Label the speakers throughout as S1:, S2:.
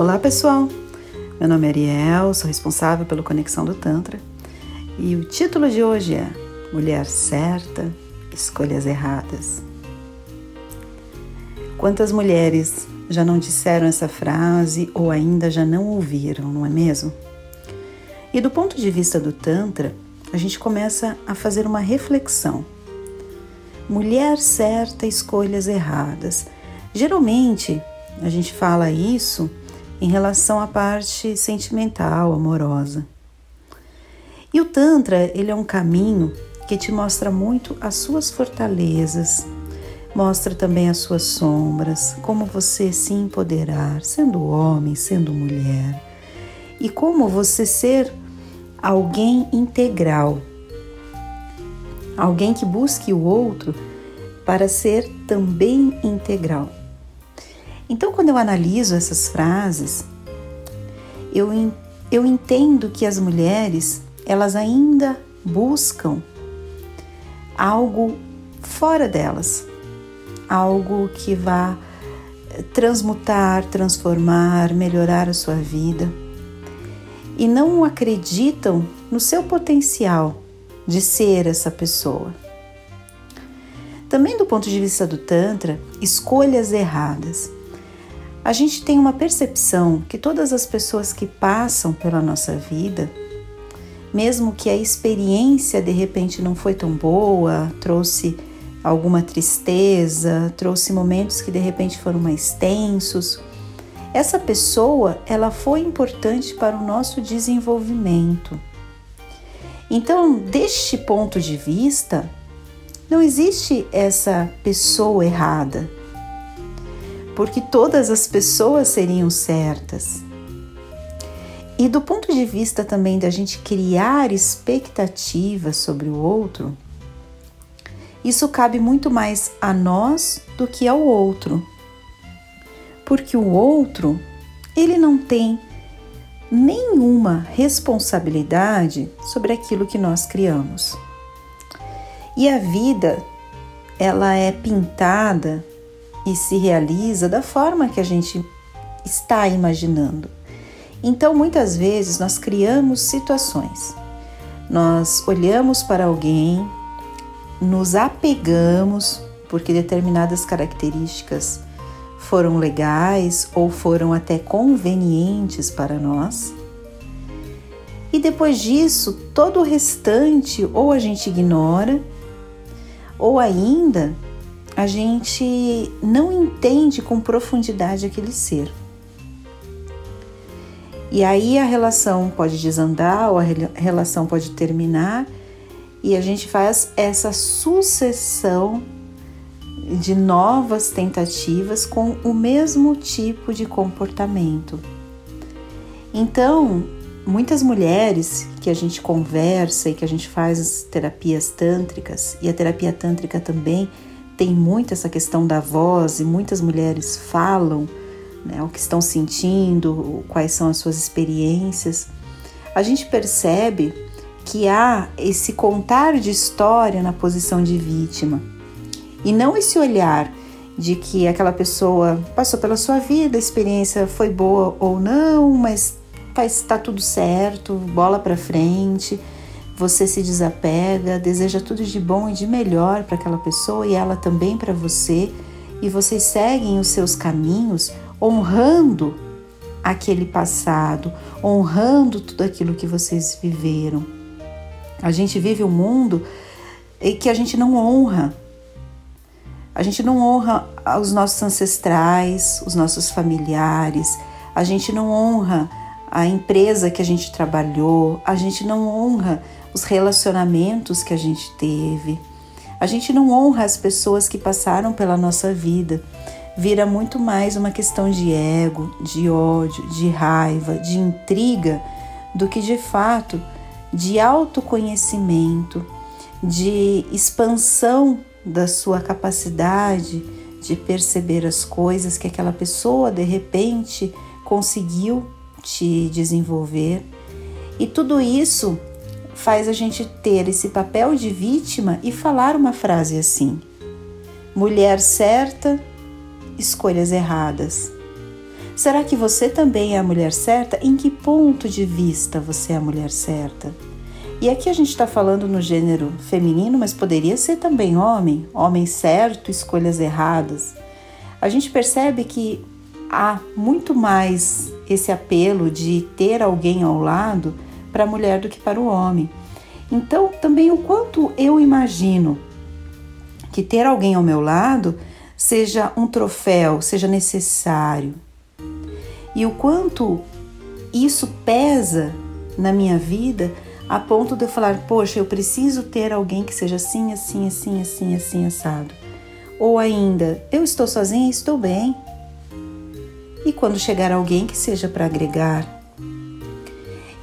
S1: Olá pessoal, meu nome é Ariel, sou responsável pelo Conexão do Tantra e o título de hoje é Mulher Certa, Escolhas Erradas. Quantas mulheres já não disseram essa frase ou ainda já não ouviram, não é mesmo? E do ponto de vista do Tantra, a gente começa a fazer uma reflexão. Mulher certa, escolhas erradas. Geralmente a gente fala isso em relação à parte sentimental, amorosa. E o Tantra, ele é um caminho que te mostra muito as suas fortalezas, mostra também as suas sombras, como você se empoderar, sendo homem, sendo mulher, e como você ser alguém integral, alguém que busque o outro para ser também integral. Então, quando eu analiso essas frases, eu, eu entendo que as mulheres elas ainda buscam algo fora delas, algo que vá transmutar, transformar, melhorar a sua vida e não acreditam no seu potencial de ser essa pessoa. Também do ponto de vista do Tantra, escolhas erradas. A gente tem uma percepção que todas as pessoas que passam pela nossa vida, mesmo que a experiência de repente não foi tão boa, trouxe alguma tristeza, trouxe momentos que de repente foram mais tensos, essa pessoa, ela foi importante para o nosso desenvolvimento. Então, deste ponto de vista, não existe essa pessoa errada porque todas as pessoas seriam certas. E do ponto de vista também da gente criar expectativas sobre o outro, isso cabe muito mais a nós do que ao outro. Porque o outro, ele não tem nenhuma responsabilidade sobre aquilo que nós criamos. E a vida, ela é pintada e se realiza da forma que a gente está imaginando. Então, muitas vezes nós criamos situações. Nós olhamos para alguém, nos apegamos porque determinadas características foram legais ou foram até convenientes para nós. E depois disso, todo o restante ou a gente ignora, ou ainda a gente não entende com profundidade aquele ser. E aí a relação pode desandar ou a relação pode terminar e a gente faz essa sucessão de novas tentativas com o mesmo tipo de comportamento. Então, muitas mulheres que a gente conversa e que a gente faz as terapias tântricas, e a terapia tântrica também tem muito essa questão da voz e muitas mulheres falam né, o que estão sentindo, quais são as suas experiências, a gente percebe que há esse contar de história na posição de vítima. E não esse olhar de que aquela pessoa passou pela sua vida, a experiência foi boa ou não, mas está tudo certo, bola para frente você se desapega, deseja tudo de bom e de melhor para aquela pessoa e ela também para você, e vocês seguem os seus caminhos honrando aquele passado, honrando tudo aquilo que vocês viveram. A gente vive um mundo em que a gente não honra. A gente não honra os nossos ancestrais, os nossos familiares, a gente não honra a empresa que a gente trabalhou, a gente não honra os relacionamentos que a gente teve. A gente não honra as pessoas que passaram pela nossa vida. Vira muito mais uma questão de ego, de ódio, de raiva, de intriga, do que de fato de autoconhecimento, de expansão da sua capacidade de perceber as coisas que aquela pessoa de repente conseguiu te desenvolver. E tudo isso faz a gente ter esse papel de vítima e falar uma frase assim: mulher certa, escolhas erradas. Será que você também é a mulher certa? Em que ponto de vista você é a mulher certa? E aqui a gente está falando no gênero feminino, mas poderia ser também homem, homem certo, escolhas erradas. A gente percebe que há muito mais esse apelo de ter alguém ao lado para a mulher do que para o homem. Então, também o quanto eu imagino que ter alguém ao meu lado seja um troféu, seja necessário. E o quanto isso pesa na minha vida a ponto de eu falar, poxa, eu preciso ter alguém que seja assim, assim, assim, assim, assim, assado. Ou ainda, eu estou sozinha e estou bem. E quando chegar alguém que seja para agregar.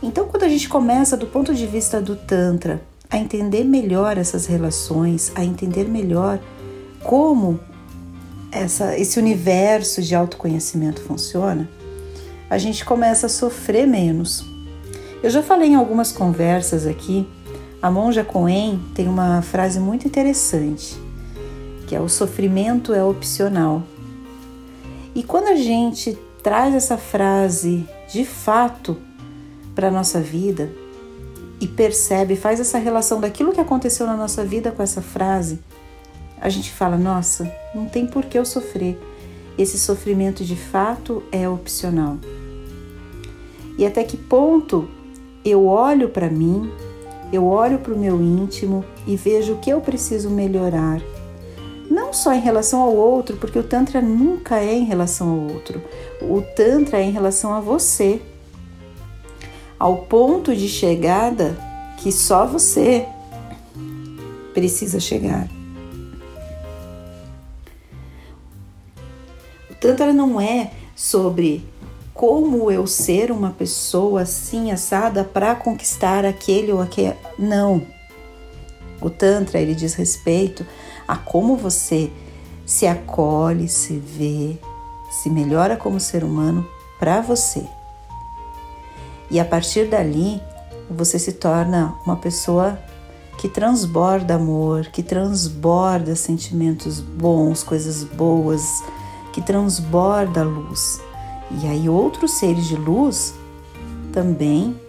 S1: Então, quando a gente começa do ponto de vista do Tantra a entender melhor essas relações, a entender melhor como essa, esse universo de autoconhecimento funciona, a gente começa a sofrer menos eu já falei em algumas conversas aqui, a monja Coen tem uma frase muito interessante, que é o sofrimento é opcional. E quando a gente traz essa frase de fato para a nossa vida e percebe, faz essa relação daquilo que aconteceu na nossa vida com essa frase, a gente fala: nossa, não tem por que eu sofrer. Esse sofrimento de fato é opcional. E até que ponto eu olho para mim, eu olho para o meu íntimo e vejo o que eu preciso melhorar. Não só em relação ao outro, porque o Tantra nunca é em relação ao outro. O Tantra é em relação a você. Ao ponto de chegada que só você precisa chegar. O Tantra não é sobre como eu ser uma pessoa assim assada para conquistar aquele ou aquele. Não. O Tantra ele diz respeito a como você se acolhe, se vê, se melhora como ser humano para você. E a partir dali, você se torna uma pessoa que transborda amor, que transborda sentimentos bons, coisas boas, que transborda luz. E aí outros seres de luz também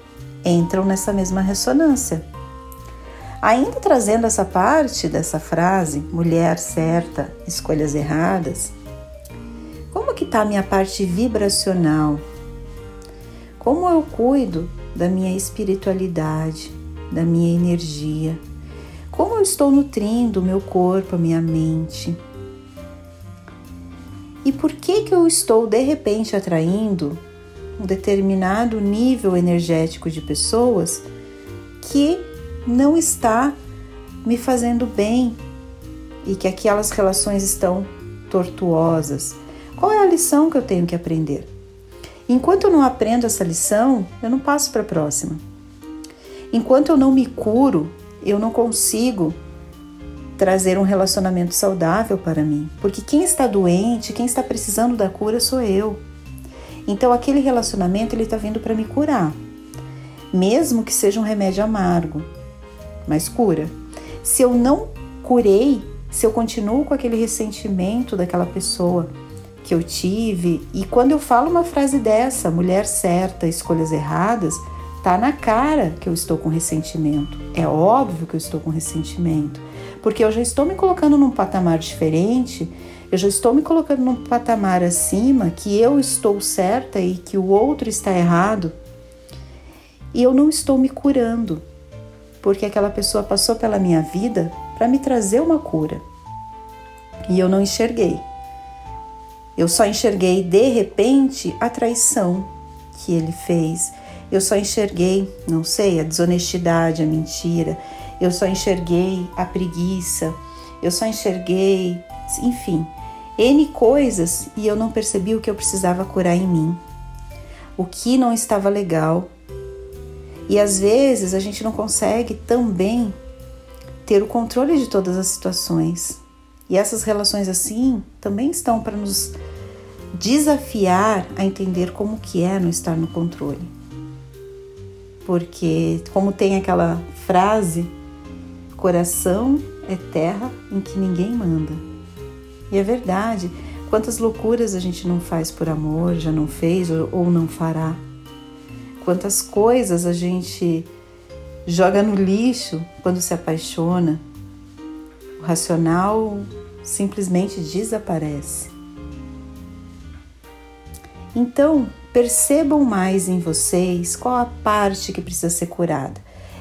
S1: entram nessa mesma ressonância. Ainda trazendo essa parte dessa frase, mulher certa, escolhas erradas, como que está a minha parte vibracional? Como eu cuido da minha espiritualidade, da minha energia? Como eu estou nutrindo o meu corpo, a minha mente? E por que que eu estou de repente atraindo um determinado nível energético de pessoas que não está me fazendo bem e que aquelas relações estão tortuosas? Qual é a lição que eu tenho que aprender? Enquanto eu não aprendo essa lição, eu não passo para a próxima. Enquanto eu não me curo, eu não consigo trazer um relacionamento saudável para mim, porque quem está doente, quem está precisando da cura sou eu. Então aquele relacionamento ele está vindo para me curar, mesmo que seja um remédio amargo, mas cura. Se eu não curei, se eu continuo com aquele ressentimento daquela pessoa que eu tive, e quando eu falo uma frase dessa, mulher certa, escolhas erradas, tá na cara que eu estou com ressentimento. É óbvio que eu estou com ressentimento porque eu já estou me colocando num patamar diferente, eu já estou me colocando num patamar acima que eu estou certa e que o outro está errado, e eu não estou me curando, porque aquela pessoa passou pela minha vida para me trazer uma cura e eu não enxerguei. Eu só enxerguei de repente a traição que ele fez. Eu só enxerguei, não sei, a desonestidade, a mentira. Eu só enxerguei a preguiça, eu só enxerguei, enfim, N coisas e eu não percebi o que eu precisava curar em mim, o que não estava legal. E às vezes a gente não consegue também ter o controle de todas as situações. E essas relações assim também estão para nos desafiar a entender como que é não estar no controle. Porque como tem aquela frase Coração é terra em que ninguém manda. E é verdade, Quantas loucuras a gente não faz por amor, já não fez ou não fará? Quantas coisas a gente joga no lixo quando se apaixona? O racional simplesmente desaparece. Então, percebam mais em vocês qual a parte que precisa ser curada.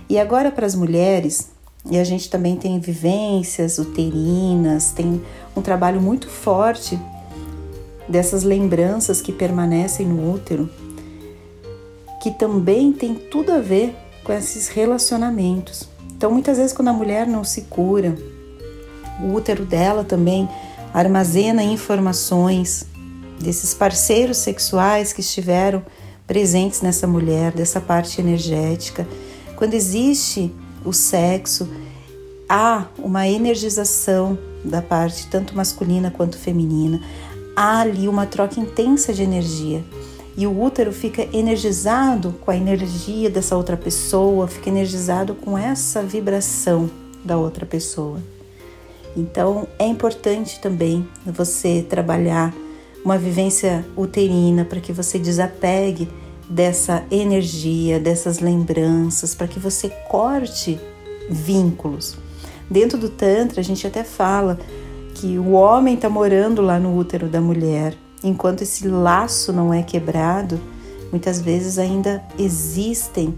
S1: E agora para as mulheres, e a gente também tem vivências uterinas, tem um trabalho muito forte dessas lembranças que permanecem no útero, que também tem tudo a ver com esses relacionamentos. Então, muitas vezes, quando a mulher não se cura, o útero dela também armazena informações desses parceiros sexuais que estiveram presentes nessa mulher, dessa parte energética. Quando existe o sexo, há uma energização da parte tanto masculina quanto feminina há ali uma troca intensa de energia. E o útero fica energizado com a energia dessa outra pessoa, fica energizado com essa vibração da outra pessoa. Então é importante também você trabalhar uma vivência uterina para que você desapegue dessa energia, dessas lembranças, para que você corte vínculos. Dentro do Tantra, a gente até fala que o homem está morando lá no útero da mulher, enquanto esse laço não é quebrado, muitas vezes ainda existem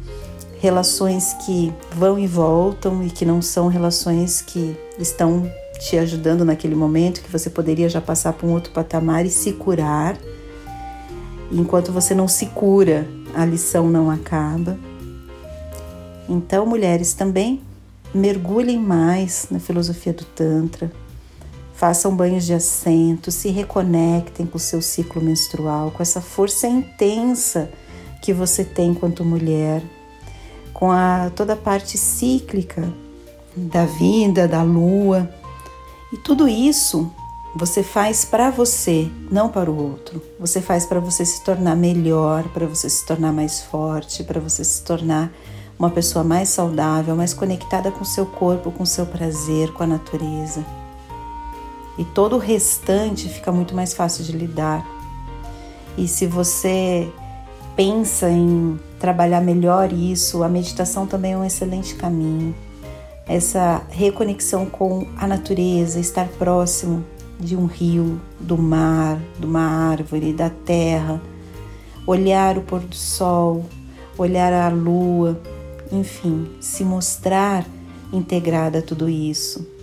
S1: relações que vão e voltam e que não são relações que estão te ajudando naquele momento, que você poderia já passar para um outro patamar e se curar. Enquanto você não se cura, a lição não acaba. Então, mulheres também mergulhem mais na filosofia do Tantra, Façam banhos de assento, se reconectem com o seu ciclo menstrual, com essa força intensa que você tem enquanto mulher, com a, toda a parte cíclica da vida, da lua. E tudo isso você faz para você, não para o outro. Você faz para você se tornar melhor, para você se tornar mais forte, para você se tornar uma pessoa mais saudável, mais conectada com seu corpo, com o seu prazer, com a natureza e todo o restante fica muito mais fácil de lidar. E se você pensa em trabalhar melhor isso, a meditação também é um excelente caminho. Essa reconexão com a natureza, estar próximo de um rio, do mar, de uma árvore, da terra, olhar o pôr do sol, olhar a lua, enfim, se mostrar integrada a tudo isso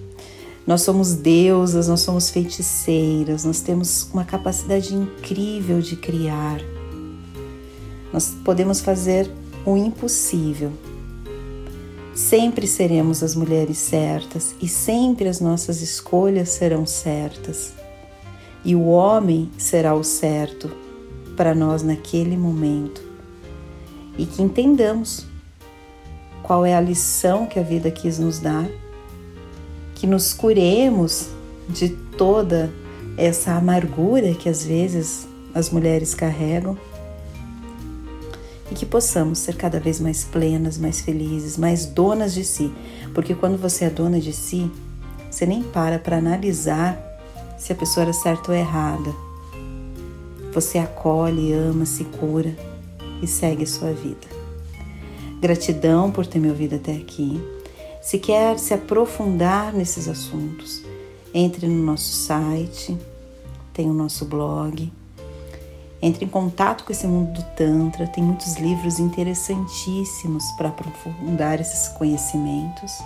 S1: nós somos deusas, nós somos feiticeiras, nós temos uma capacidade incrível de criar. Nós podemos fazer o impossível. Sempre seremos as mulheres certas e sempre as nossas escolhas serão certas. E o homem será o certo para nós naquele momento. E que entendamos qual é a lição que a vida quis nos dar que nos curemos de toda essa amargura que às vezes as mulheres carregam que possamos ser cada vez mais plenas, mais felizes, mais donas de si, porque quando você é dona de si, você nem para para analisar se a pessoa era certa ou errada. Você acolhe, ama, se cura e segue a sua vida. Gratidão por ter me ouvido até aqui. Se quer se aprofundar nesses assuntos, entre no nosso site, tem o nosso blog. Entre em contato com esse mundo do Tantra, tem muitos livros interessantíssimos para aprofundar esses conhecimentos.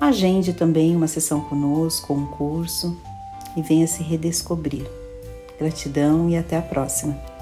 S1: Agende também uma sessão conosco, um curso e venha se redescobrir. Gratidão e até a próxima!